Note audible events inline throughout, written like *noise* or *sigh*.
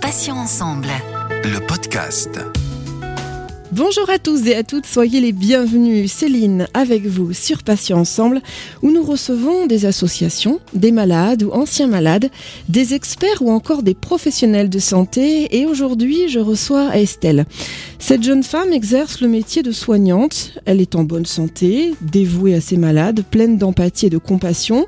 Patients ensemble. Le podcast. Bonjour à tous et à toutes, soyez les bienvenus. Céline avec vous sur Patients Ensemble où nous recevons des associations, des malades ou anciens malades, des experts ou encore des professionnels de santé et aujourd'hui je reçois Estelle. Cette jeune femme exerce le métier de soignante, elle est en bonne santé, dévouée à ses malades, pleine d'empathie et de compassion.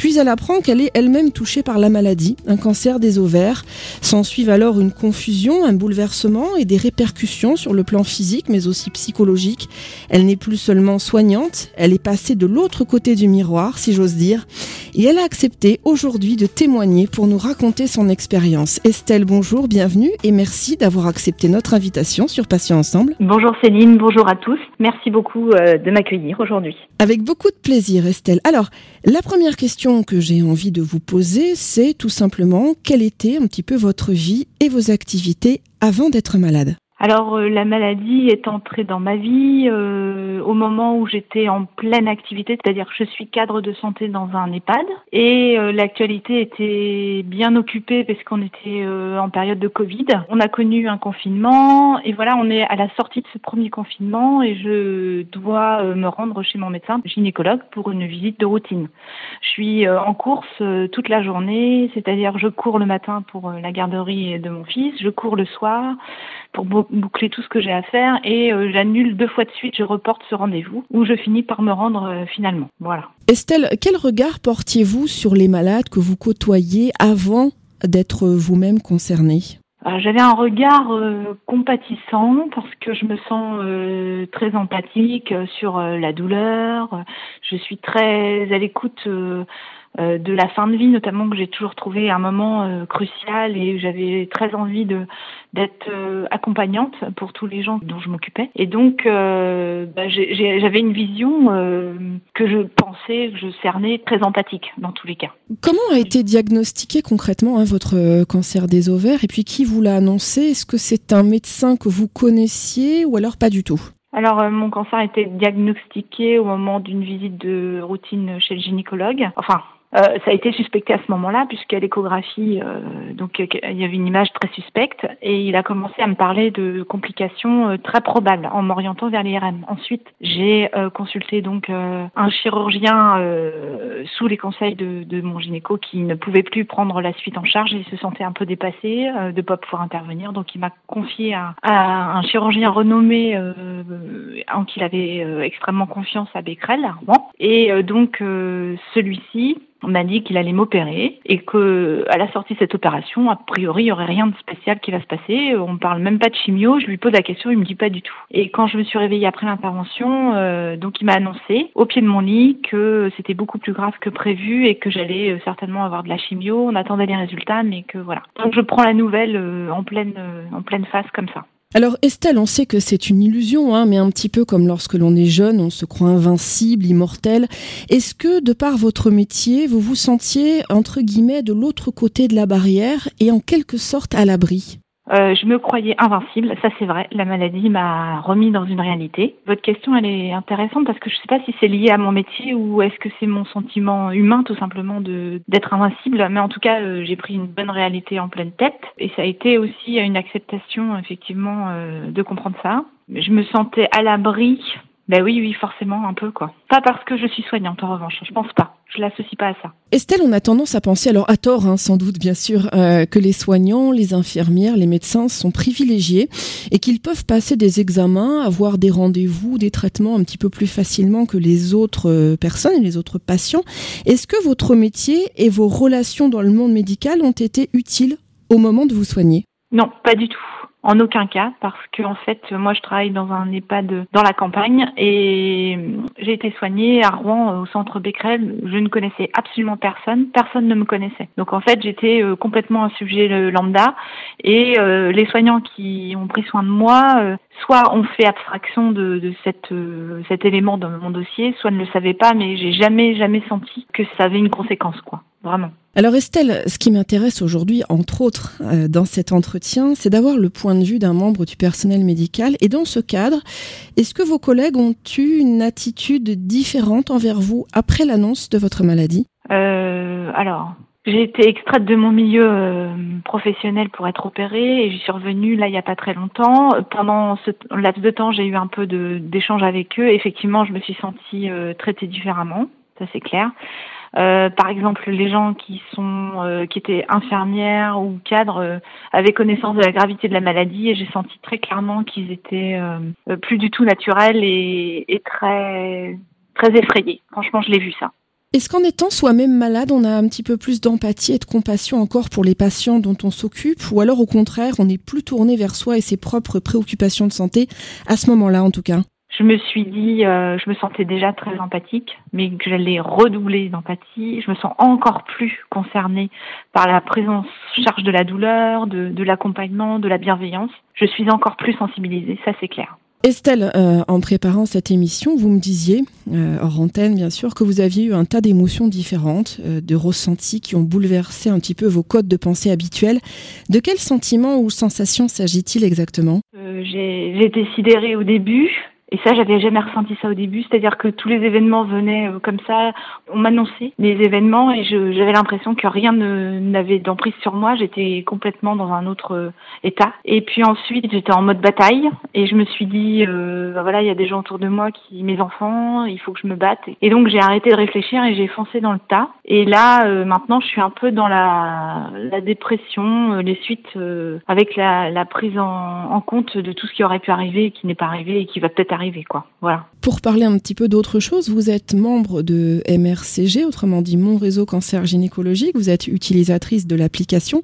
Puis elle apprend qu'elle est elle-même touchée par la maladie, un cancer des ovaires. S'ensuivent alors une confusion, un bouleversement et des répercussions sur le plan physique mais aussi psychologique. Elle n'est plus seulement soignante, elle est passée de l'autre côté du miroir, si j'ose dire. Et elle a accepté aujourd'hui de témoigner pour nous raconter son expérience. Estelle, bonjour, bienvenue et merci d'avoir accepté notre invitation sur Patients Ensemble. Bonjour Céline, bonjour à tous. Merci beaucoup euh, de m'accueillir aujourd'hui. Avec beaucoup de plaisir, Estelle. Alors, la première question que j'ai envie de vous poser, c'est tout simplement quelle était un petit peu votre vie et vos activités avant d'être malade? Alors euh, la maladie est entrée dans ma vie euh, au moment où j'étais en pleine activité, c'est-à-dire je suis cadre de santé dans un EHPAD et euh, l'actualité était bien occupée parce qu'on était en période de Covid. On a connu un confinement et voilà, on est à la sortie de ce premier confinement et je dois me rendre chez mon médecin gynécologue pour une visite de routine. Je suis en course toute la journée, c'est-à-dire je cours le matin pour la garderie de mon fils, je cours le soir pour boucler tout ce que j'ai à faire et euh, j'annule deux fois de suite, je reporte ce rendez-vous où je finis par me rendre euh, finalement. Voilà. Estelle, quel regard portiez-vous sur les malades que vous côtoyez avant d'être vous-même concernée? Euh, j'avais un regard compatissant parce que je me sens très empathique sur la douleur. Je suis très à l'écoute euh, de la fin de vie, notamment que j'ai toujours trouvé un moment euh, crucial et j'avais très envie de d'être euh, accompagnante pour tous les gens dont je m'occupais. Et donc, bah, j'avais une vision que je pensais, que je cernais très empathique dans tous les cas. Comment a été diagnostiqué concrètement hein, votre cancer des ovaires? Et puis qui vous l'a annoncé? Est-ce que c'est un médecin que vous connaissiez ou alors pas du tout? Alors, mon cancer a été diagnostiqué au moment d'une visite de routine chez le gynécologue. Enfin, euh, ça a été suspecté à ce moment-là, puisqu'à l'échographie, euh, donc il y avait une image très suspecte, et il a commencé à me parler de complications euh, très probables en m'orientant vers l'IRM. Ensuite, j'ai consulté donc un chirurgien sous les conseils de, de, mon gynéco qui ne pouvait plus prendre la suite en charge et se sentait un peu dépassé de pas pouvoir intervenir. Donc il m'a confié à, à, un chirurgien renommé en qui il avait extrêmement confiance à Becquerel. Bon. Et donc celui-ci m'a dit qu'il allait m'opérer et que à la sortie de cette opération, a priori, il y aurait rien de spécial qui va se passer. On parle même pas de chimio. Je lui pose la question, il me dit pas du tout. Et quand je me suis réveillée après l'intervention, euh, donc il m'a annoncé au pied de mon lit que c'était beaucoup plus grave que prévu et que j'allais euh, certainement avoir de la chimio. On attendait les résultats, mais que voilà. Donc je prends la nouvelle euh, en pleine en pleine face comme ça. Alors Estelle, on sait que c'est une illusion, hein, mais un petit peu comme lorsque l'on est jeune, on se croit invincible, immortel. Est-ce que, de par votre métier, vous vous sentiez, entre guillemets, de l'autre côté de la barrière et en quelque sorte à l'abri? Euh, je me croyais invincible, ça c'est vrai. La maladie m'a remis dans une réalité. Votre question, elle est intéressante parce que je ne sais pas si c'est lié à mon métier ou est-ce que c'est mon sentiment humain tout simplement de d'être invincible. Mais en tout cas, euh, j'ai pris une bonne réalité en pleine tête et ça a été aussi une acceptation effectivement euh, de comprendre ça. Je me sentais à l'abri ben oui, oui, forcément, un peu, quoi. Pas parce que je suis soignante, en revanche, je pense pas. Je l'associe pas à ça. Estelle, on a tendance à penser, alors à tort, hein, sans doute, bien sûr, euh, que les soignants, les infirmières, les médecins sont privilégiés et qu'ils peuvent passer des examens, avoir des rendez-vous, des traitements un petit peu plus facilement que les autres euh, personnes et les autres patients. Est-ce que votre métier et vos relations dans le monde médical ont été utiles au moment de vous soigner? Non, pas du tout. En aucun cas, parce que en fait, moi, je travaille dans un EHPAD dans la campagne et j'ai été soignée à Rouen au centre Becquerel. Je ne connaissais absolument personne, personne ne me connaissait. Donc en fait, j'étais euh, complètement un sujet lambda et euh, les soignants qui ont pris soin de moi, euh, soit ont fait abstraction de, de cette, cet élément dans mon dossier, soit ne le savaient pas, mais j'ai jamais jamais senti que ça avait une conséquence, quoi. Vraiment. Alors Estelle, ce qui m'intéresse aujourd'hui, entre autres, euh, dans cet entretien, c'est d'avoir le point de vue d'un membre du personnel médical. Et dans ce cadre, est-ce que vos collègues ont eu une attitude différente envers vous après l'annonce de votre maladie? Euh, Alors, J'ai été extraite de mon milieu euh, professionnel pour être opérée et j'y suis revenue là il n'y a pas très longtemps. Pendant ce laps de temps, j'ai eu un peu d'échanges avec eux. Effectivement, je me suis sentie euh, traitée différemment, ça c'est clair. Euh, par exemple, les gens qui sont euh, qui étaient infirmières ou cadres euh, avaient connaissance de la gravité de la maladie et j'ai senti très clairement qu'ils étaient plus du tout naturels et, et très très effrayés. Franchement, je l'ai vu ça. Est-ce qu'en étant soi-même malade, on a un petit peu plus d'empathie et de compassion encore pour les patients dont on s'occupe? Ou alors au contraire, on est plus tourné vers soi et ses propres préoccupations de santé, à ce moment-là en tout cas? Je me suis dit, euh, je me sentais déjà très empathique, mais que j'allais redoubler d'empathie. Je me sens encore plus concernée par la présence charge de la douleur, de, de l'accompagnement, de la bienveillance. Je suis encore plus sensibilisée, ça c'est clair. Estelle, euh, en préparant cette émission, vous me disiez, euh, hors antenne bien sûr, que vous aviez eu un tas d'émotions différentes, euh, de ressentis qui ont bouleversé un petit peu vos codes de pensée habituels. De quels sentiments ou sensations s'agit-il exactement? J'ai été sidérée au début, et ça, j'avais jamais ressenti ça au début, c'est-à-dire que tous les événements venaient euh, comme ça, on m'annonçait les événements et j'avais l'impression que rien n'avait d'emprise sur moi, j'étais complètement dans un autre euh, état. Et puis ensuite, j'étais en mode bataille et je me suis dit, euh, bah voilà, il y a des gens autour de moi qui, mes enfants, il faut que je me batte. Et donc j'ai arrêté de réfléchir et j'ai foncé dans le tas. Et là, maintenant, je suis un peu dans la, dépression, les suites avec la, prise en, en compte de tout ce qui aurait pu arriver qui n'est pas arrivé et qui va peut-être arriver Pour parler un petit peu d'autre chose, vous êtes membre de MRCG, autrement dit Mon Réseau Cancer Gynécologique. Vous êtes utilisatrice de l'application,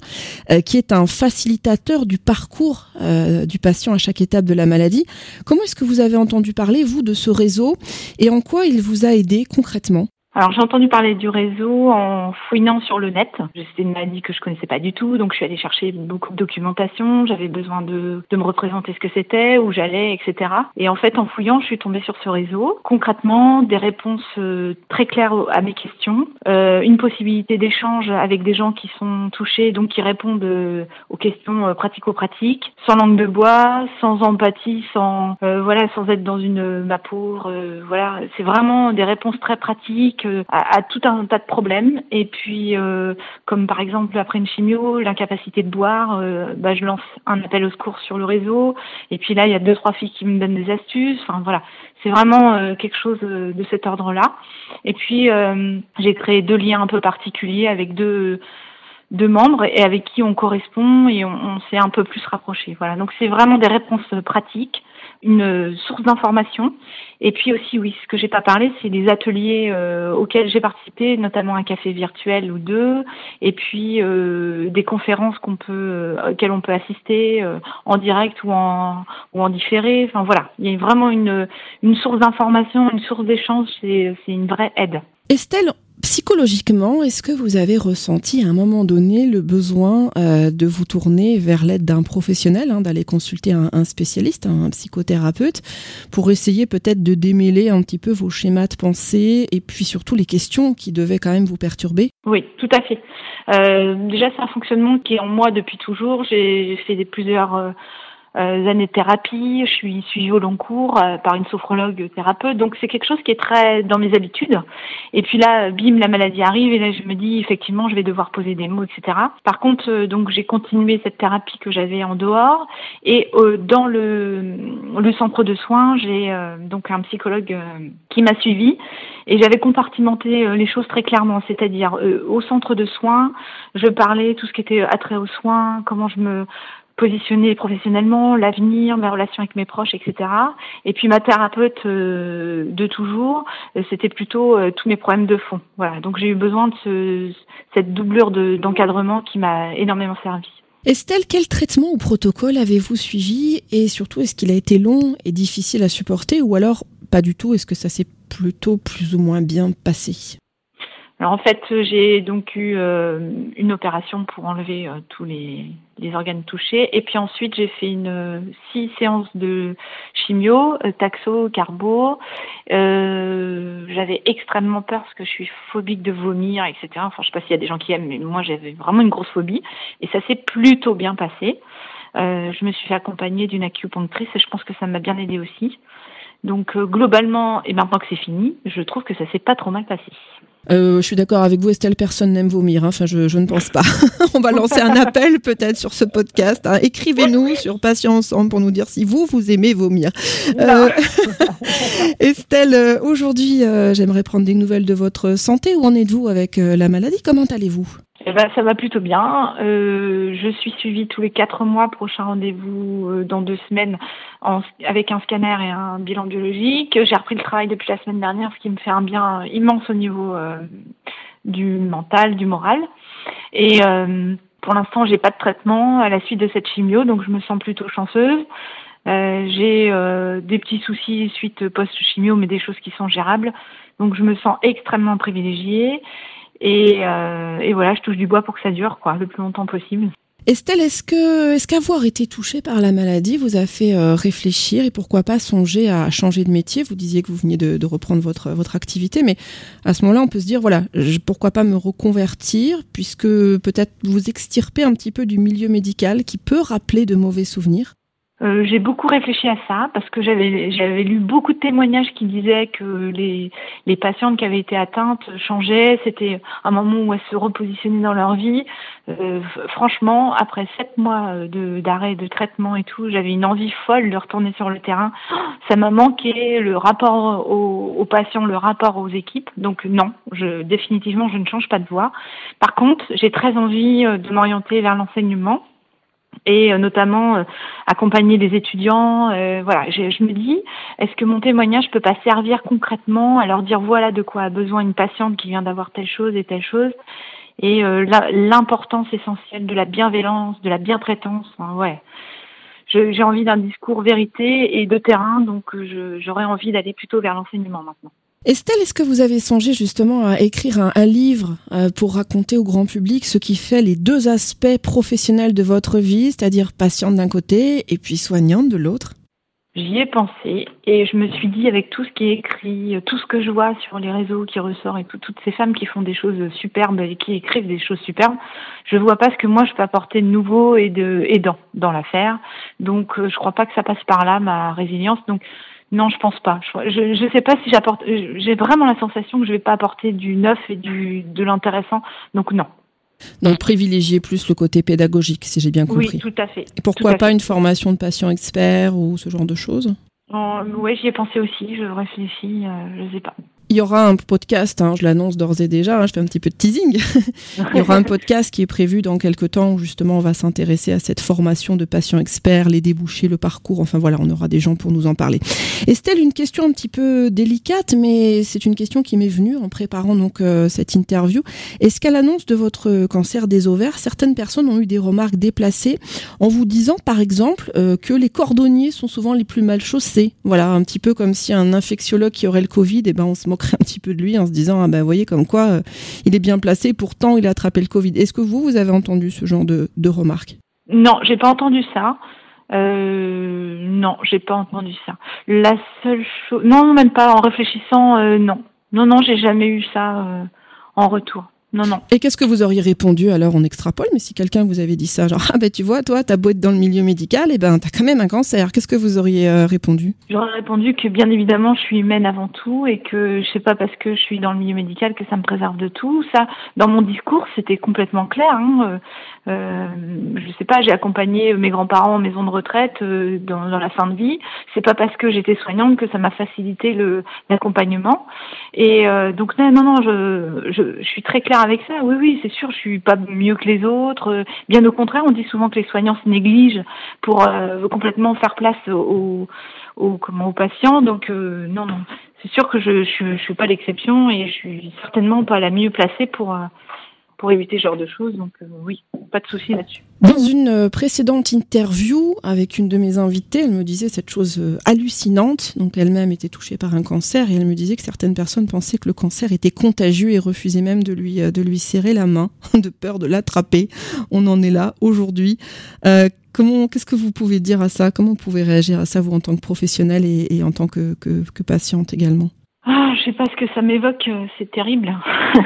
euh, qui est un facilitateur du parcours euh, du patient à chaque étape de la maladie. Comment est-ce que vous avez entendu parler, vous, de ce réseau et en quoi il vous a aidé concrètement? Alors j'ai entendu parler du réseau en fouinant sur le net. C'était une maladie que je connaissais pas du tout, donc je suis allée chercher beaucoup de documentation. J'avais besoin de, de me représenter ce que c'était, où j'allais, etc. Et en fait, en fouillant, je suis tombée sur ce réseau. Concrètement, des réponses euh, très claires à mes questions, euh, une possibilité d'échange avec des gens qui sont touchés, donc qui répondent euh, aux questions pratico-pratiques, sans langue de bois, sans empathie, sans voilà, sans être dans une mapour. voilà, c'est vraiment des réponses très pratiques à, tout un tas de problèmes. Et puis, euh, comme par exemple après une chimio, l'incapacité de boire, euh, bah, je lance un appel au secours sur le réseau. Et puis là, il y a deux trois filles qui me donnent des astuces. Enfin voilà, c'est vraiment euh, quelque chose de cet ordre-là. Et puis, j'ai créé deux liens un peu particuliers avec deux membres et avec qui on correspond et on, on s'est un peu plus rapproché. Voilà, donc c'est vraiment des réponses pratiques une source d'information. Et puis aussi, oui, ce que j'ai pas parlé, c'est des ateliers euh, auxquels j'ai participé, notamment un café virtuel ou deux, et puis euh, des conférences qu'on peut, euh, auxquelles on peut assister en direct ou en ou en différé. Enfin voilà, il y a vraiment une une source d'information, une source d'échange, c'est c'est une vraie aide. Estelle, Psychologiquement, est-ce que vous avez ressenti à un moment donné le besoin euh, de vous tourner vers l'aide d'un professionnel, hein, d'aller consulter un, spécialiste, un psychothérapeute, pour essayer peut-être de démêler un petit peu vos schémas de pensée et puis surtout les questions qui devaient quand même vous perturber? Oui, tout à fait. Euh, déjà, c'est un fonctionnement qui est en moi depuis toujours. J'ai fait plusieurs... Euh, euh, années de thérapie, je suis suivie au long cours euh, par une sophrologue thérapeute, donc c'est quelque chose qui est très dans mes habitudes. Et puis là, bim, la maladie arrive et là je me dis effectivement je vais devoir poser des mots, etc. Par contre, euh, donc j'ai continué cette thérapie que j'avais en dehors et dans le, le centre de soins, j'ai donc un psychologue qui m'a suivi et j'avais compartimenté les choses très clairement, c'est-à-dire au centre de soins, je parlais tout ce qui était attrait aux soins, comment je me positionner professionnellement, l'avenir, mes relations avec mes proches, etc. Et puis ma thérapeute euh, de toujours, euh, c'était plutôt euh, tous mes problèmes de fond. Voilà, donc j'ai eu besoin de ce, cette doublure d'encadrement qui m'a énormément servi. Estelle, quel traitement ou protocole avez-vous suivi? Et surtout est-ce qu'il a été long et difficile à supporter? Ou alors pas du tout? Est-ce que ça s'est plutôt plus ou moins bien passé? Alors en fait, j'ai donc eu euh, une opération pour enlever euh, tous les, les, organes touchés, et puis ensuite j'ai fait une euh, six séances de chimio, taxo, carbo. j'avais extrêmement peur parce que je suis phobique de vomir, etc. Enfin, je sais pas s'il y a des gens qui aiment, mais moi j'avais vraiment une grosse phobie, et ça s'est plutôt bien passé. je me suis fait accompagner d'une acupunctrice, et je pense que ça m'a bien aidé aussi. Donc globalement, et maintenant que c'est fini, je trouve que ça s'est pas trop mal passé. Euh, je suis d'accord avec vous, Estelle, personne n'aime vomir. Hein. Enfin, je, je, ne pense pas. *laughs* On va lancer un appel peut-être sur ce podcast. Hein. Écrivez-nous sur Patient Ensemble pour nous dire si vous, vous aimez vomir. Euh... *laughs* Estelle, euh, aujourd'hui, euh, j'aimerais prendre des nouvelles de votre santé. Où en êtes-vous avec la maladie? Comment allez-vous? Eh ben, ça va plutôt bien. Euh, je suis suivie tous les quatre mois. Prochain rendez-vous euh, dans deux semaines en, avec un scanner et un bilan biologique. J'ai repris le travail depuis la semaine dernière, ce qui me fait un bien immense au niveau euh, du mental, du moral. Et euh, pour l'instant, j'ai pas de traitement à la suite de cette chimio, donc je me sens plutôt chanceuse. Euh, j'ai des petits soucis suite post-chimio, mais des choses qui sont gérables. Donc je me sens extrêmement privilégiée. Et, euh, et, voilà, je touche du bois pour que ça dure quoi, le plus longtemps possible. Estelle, est-ce que est-ce qu'avoir été touchée par la maladie vous a fait euh, réfléchir et pourquoi pas songer à changer de métier? Vous disiez que vous veniez de, de, reprendre votre votre activité, mais à ce moment-là, on peut se dire voilà, je, pourquoi pas me reconvertir puisque peut-être vous extirper un petit peu du milieu médical qui peut rappeler de mauvais souvenirs. Euh, j'ai beaucoup réfléchi à ça parce que j'avais j'avais lu beaucoup de témoignages qui disaient que les les patientes qui avaient été atteintes changeaient. C'était un moment où elles se repositionnaient dans leur vie. Euh, franchement, après sept mois de d'arrêt de traitement et tout, j'avais une envie folle de retourner sur le terrain. Ça m'a manqué le rapport aux, aux, patients, le rapport aux équipes. Donc non, je définitivement je ne change pas de voie. Par contre, j'ai très envie de m'orienter vers l'enseignement et euh, notamment euh, accompagner les étudiants. Euh, voilà, je, je, me dis, est-ce que mon témoignage peut pas servir concrètement à leur dire voilà de quoi a besoin une patiente qui vient d'avoir telle chose et telle chose? Et euh, l'importance essentielle de la bienveillance, de la bientraitance. Hein, ouais. J'ai envie d'un discours vérité et de terrain, donc j'aurais envie d'aller plutôt vers l'enseignement maintenant. Estelle, est-ce que vous avez songé justement à écrire un, livre euh, pour raconter au grand public ce qui fait les deux aspects professionnels de votre vie, c'est-à-dire patiente d'un côté et puis soignante de l'autre? J'y ai pensé et je me suis dit avec tout ce qui est écrit, tout ce que je vois sur les réseaux qui ressort et tout, toutes ces femmes qui font des choses superbes et qui écrivent des choses superbes, je vois pas ce que moi je peux apporter de nouveau et de aidant dans l'affaire. Donc euh, je crois pas que ça passe par là ma résilience. Donc non, je pense pas. Je ne sais pas si j'apporte. J'ai vraiment la sensation que je vais pas apporter du neuf et du de l'intéressant. Donc non. Donc privilégier plus le côté pédagogique, si j'ai bien compris. Oui, tout à fait. Et pourquoi pas fait. une formation de patient expert ou ce genre de choses? Oui, j'y ai pensé aussi. Je réfléchis. Euh, je sais pas. Il y aura un podcast, hein, je l'annonce d'ores et déjà, hein, je fais un petit peu de teasing. *laughs* Il y aura un podcast qui est prévu dans quelques temps où justement on va s'intéresser à cette formation de patients experts, les débouchés, le parcours. Enfin voilà, on aura des gens pour nous en parler. Estelle, une question un petit peu délicate, mais c'est une question qui m'est venue en préparant donc euh, cette interview. Est-ce qu'à l'annonce de votre cancer des ovaires, certaines personnes ont eu des remarques déplacées en vous disant par exemple euh, que les cordonniers sont souvent les plus mal chaussés? Voilà, un petit peu comme si un infectiologue qui aurait le Covid, et eh ben on se moque un petit peu de lui en se disant ah ben voyez comme quoi euh, il est bien placé pourtant il a attrapé le Covid. Est-ce que vous vous avez entendu ce genre de, remarques? Non, j'ai pas entendu ça. Euh, non, j'ai pas entendu ça. La seule chose, non, même pas en réfléchissant, euh, non, non, non, j'ai jamais eu ça euh, en retour. Non, non. Et qu'est-ce que vous auriez répondu alors on extrapole Mais si quelqu'un vous avait dit ça, genre ah ben tu vois, toi t'as beau être dans le milieu médical, et eh ben t'as quand même un cancer. Qu'est-ce que vous auriez euh, répondu? J'aurais répondu que bien évidemment je suis humaine avant tout et que je sais pas parce que je suis dans le milieu médical que ça me préserve de tout. Ça, dans mon discours, c'était complètement clair. Hein. Euh, je sais pas, j'ai accompagné mes grands-parents en maison de retraite euh, dans, dans, la fin de vie. C'est pas parce que j'étais soignante que ça m'a facilité l'accompagnement. Et euh, donc non, non, non, je, je, je suis très claire avec ça. Oui, oui, c'est sûr, je suis pas mieux que les autres. Bien au contraire, on dit souvent que les soignants se négligent pour euh, complètement faire place aux, aux, comment, aux patients. Donc euh, non, non, c'est sûr que je, je, je suis pas l'exception et je suis certainement pas la mieux placée pour euh, pour éviter ce genre de choses. Donc euh, oui, pas de souci là-dessus. Dans une euh, précédente interview avec une de mes invitées, elle me disait cette chose euh, hallucinante. Donc elle-même était touchée par un cancer et elle me disait que certaines personnes pensaient que le cancer était contagieux et refusaient même de lui de lui serrer la main *laughs* de peur de l'attraper. On en est là aujourd'hui. Comment, qu'est-ce que vous pouvez dire à ça? Comment vous pouvez réagir à ça, vous, en tant que professionnel et, en tant que patiente également? Ah, je sais pas ce que ça m'évoque, euh, c'est terrible. *laughs*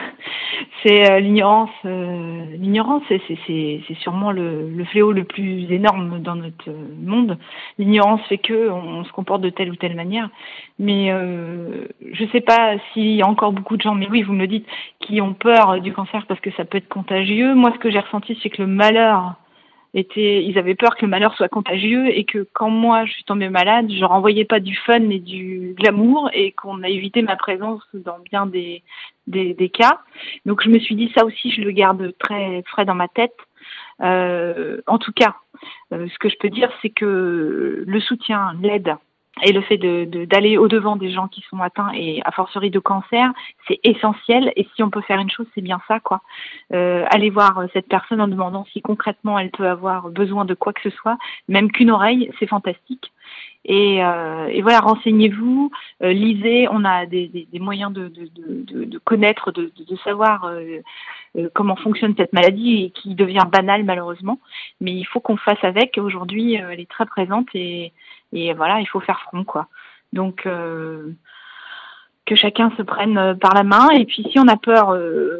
c'est euh, l'ignorance. Euh, l'ignorance, c'est, sûrement le, le, fléau le plus énorme dans notre monde. L'ignorance fait que on, se comporte de telle ou telle manière. Mais euh, je sais pas s'il y a encore beaucoup de gens, mais oui, vous me le dites, qui ont peur du cancer parce que ça peut être contagieux. Moi, ce que j'ai ressenti, c'est que le malheur étaient, ils avaient peur que le malheur soit contagieux et que quand moi je suis tombée malade, je renvoyais pas du fun et du glamour et qu'on a évité ma présence dans bien des, des, des, cas. Donc je me suis dit ça aussi, je le garde très frais dans ma tête. Euh, en tout cas, euh, ce que je peux dire, c'est que le soutien, l'aide, et le fait d'aller de, d'aller au-devant des gens qui sont atteints et a fortiori de cancer, c'est essentiel. Et si on peut faire une chose, c'est bien ça, quoi. Euh, aller voir cette personne en demandant si concrètement elle peut avoir besoin de quoi que ce soit, même qu'une oreille, c'est fantastique. Et, euh, et, voilà, renseignez-vous, euh, lisez. On a des, moyens de, connaître, de, savoir euh, comment fonctionne cette maladie et qui devient banale malheureusement. Mais il faut qu'on fasse avec. Aujourd'hui, elle est très présente et, voilà, il faut faire front, quoi. Donc, que chacun se prenne par la main. Et puis, si on a peur,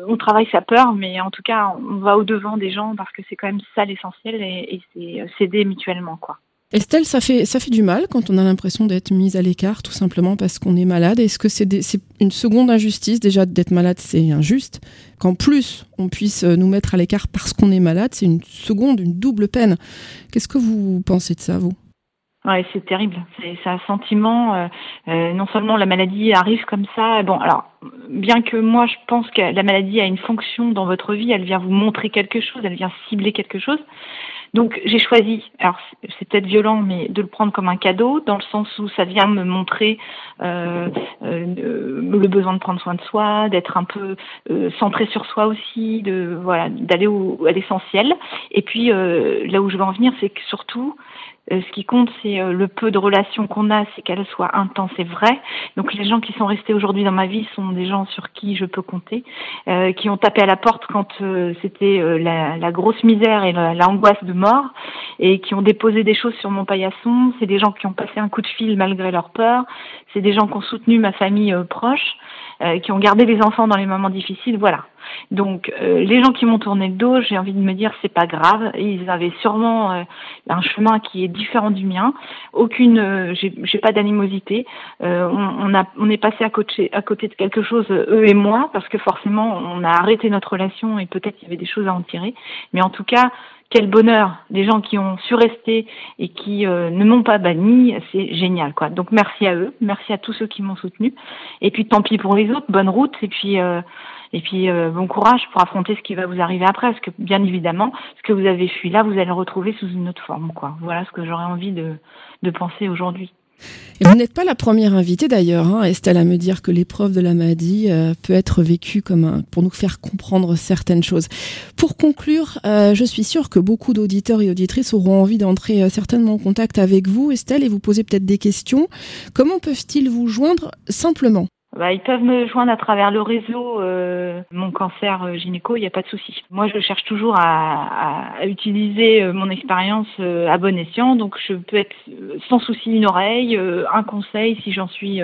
on travaille sa peur, mais en tout cas, on va au-devant des gens parce que c'est quand même ça l'essentiel et, et c'est s'aider mutuellement, quoi. Estelle, ça fait, ça fait du mal quand on a l'impression d'être mise à l'écart, tout simplement parce qu'on est malade. Est-ce que c'est une seconde injustice? Déjà, d'être malade, c'est injuste. Qu'en plus, on puisse nous mettre à l'écart parce qu'on est malade, c'est une seconde, une double peine. Qu'est-ce que vous pensez de ça, vous? Ouais, c'est terrible. C'est un sentiment. Euh, euh, non seulement la maladie arrive comme ça. Bon, alors bien que moi je pense que la maladie a une fonction dans votre vie, elle vient vous montrer quelque chose, elle vient cibler quelque chose. Donc j'ai choisi, alors c'est peut-être violent, mais de le prendre comme un cadeau, dans le sens où ça vient me montrer euh, euh, le besoin de prendre soin de soi, d'être un peu euh, centré sur soi aussi, de voilà, d'aller à l'essentiel. Et puis là où je veux en venir, c'est que surtout euh, ce qui compte, c'est euh, le peu de relations qu'on a, c'est qu'elles soient intenses et vraies. Donc les gens qui sont restés aujourd'hui dans ma vie sont des gens sur qui je peux compter, euh, qui ont tapé à la porte quand c'était la, la, grosse misère et l'angoisse de mort, et qui ont déposé des choses sur mon paillasson. C'est des gens qui ont passé un coup de fil malgré leur peur. C'est des gens qui ont soutenu ma famille proche. Euh, qui ont gardé les enfants dans les moments difficiles, voilà. Donc euh, les gens qui m'ont tourné le dos, j'ai envie de me dire c'est pas grave, ils avaient sûrement euh, un chemin qui est différent du mien. Aucune, j'ai pas d'animosité. On, on, a, on est passé à côté, à côté de quelque chose eux et moi parce que forcément on a arrêté notre relation et peut-être qu'il y avait des choses à en tirer. Mais en tout cas quel bonheur les gens qui ont su rester et qui euh, ne m'ont pas banni, c'est génial quoi. Donc merci à eux, merci à tous ceux qui m'ont soutenu. Et puis tant pis pour les autres, bonne route et puis euh, et puis euh, bon courage pour affronter ce qui va vous arriver après parce que bien évidemment, ce que vous avez fui là, vous allez le retrouver sous une autre forme quoi. Voilà ce que j'aurais envie de de penser aujourd'hui. Et vous n'êtes pas la première invitée d'ailleurs, hein, Estelle, à me dire que l'épreuve de la maladie euh, peut être vécue comme un, pour nous faire comprendre certaines choses. Pour conclure, euh, je suis sûre que beaucoup d'auditeurs et auditrices auront envie d'entrer euh, certainement en contact avec vous, Estelle, et vous poser peut-être des questions. Comment peuvent-ils vous joindre simplement? Bah, ils peuvent me joindre à travers le réseau euh, Mon cancer euh, gynéco, il n'y a pas de souci. Moi, je cherche toujours à, à, utiliser euh, mon expérience euh, à bon escient, donc je peux être sans souci une oreille, un conseil si j'en suis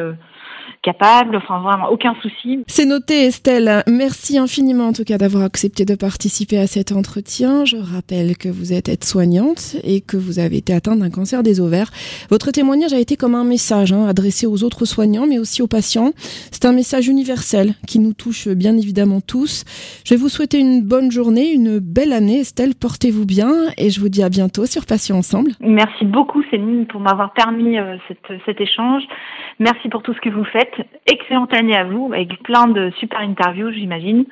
capable, enfin vraiment aucun souci. C'est noté Estelle, merci infiniment en tout cas d'avoir accepté de participer à cet entretien. Je rappelle que vous êtes aide-soignante et que vous avez été atteinte d'un cancer des ovaires. Votre témoignage a été comme un message hein, adressé aux autres soignants mais aussi aux patients. C'est un message universel qui nous touche bien évidemment tous. Je vais vous souhaiter une bonne journée, une belle année Estelle, portez-vous bien et je vous dis à bientôt sur Patients Ensemble. Merci beaucoup Céline pour m'avoir permis euh, cette, cet échange. Merci pour tout ce que vous faites. Excellente année à vous, avec plein de super interviews, j'imagine,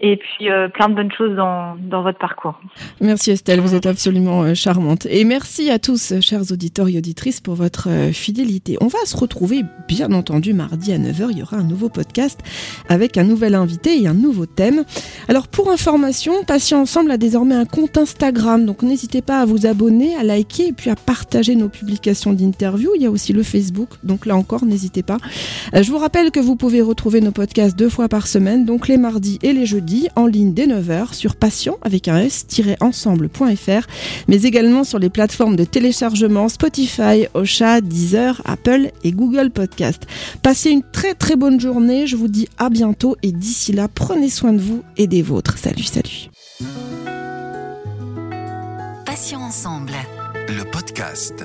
et puis euh, plein de bonnes choses dans, dans, votre parcours. Merci Estelle, vous êtes absolument euh, charmante. Et merci à tous, chers auditeurs et auditrices, pour votre euh, fidélité. On va se retrouver, bien entendu, mardi à 9h. Il y aura un nouveau podcast avec un nouvel invité et un nouveau thème. Alors, pour information, Patient Ensemble a désormais un compte Instagram, donc n'hésitez pas à vous abonner, à liker et puis à partager nos publications d'interviews. Il y a aussi le Facebook, donc là encore, n'hésitez pas. Euh, je vous rappelle que vous pouvez retrouver nos podcasts deux fois par semaine, donc les mardis et les jeudis, en ligne dès 9h sur patient avec un s-ensemble.fr, mais également sur les plateformes de téléchargement Spotify, Ocha, Deezer, Apple et Google Podcast. Passez une très très bonne journée. Je vous dis à bientôt et d'ici là, prenez soin de vous et des vôtres. Salut, salut. Passions ensemble. Le podcast.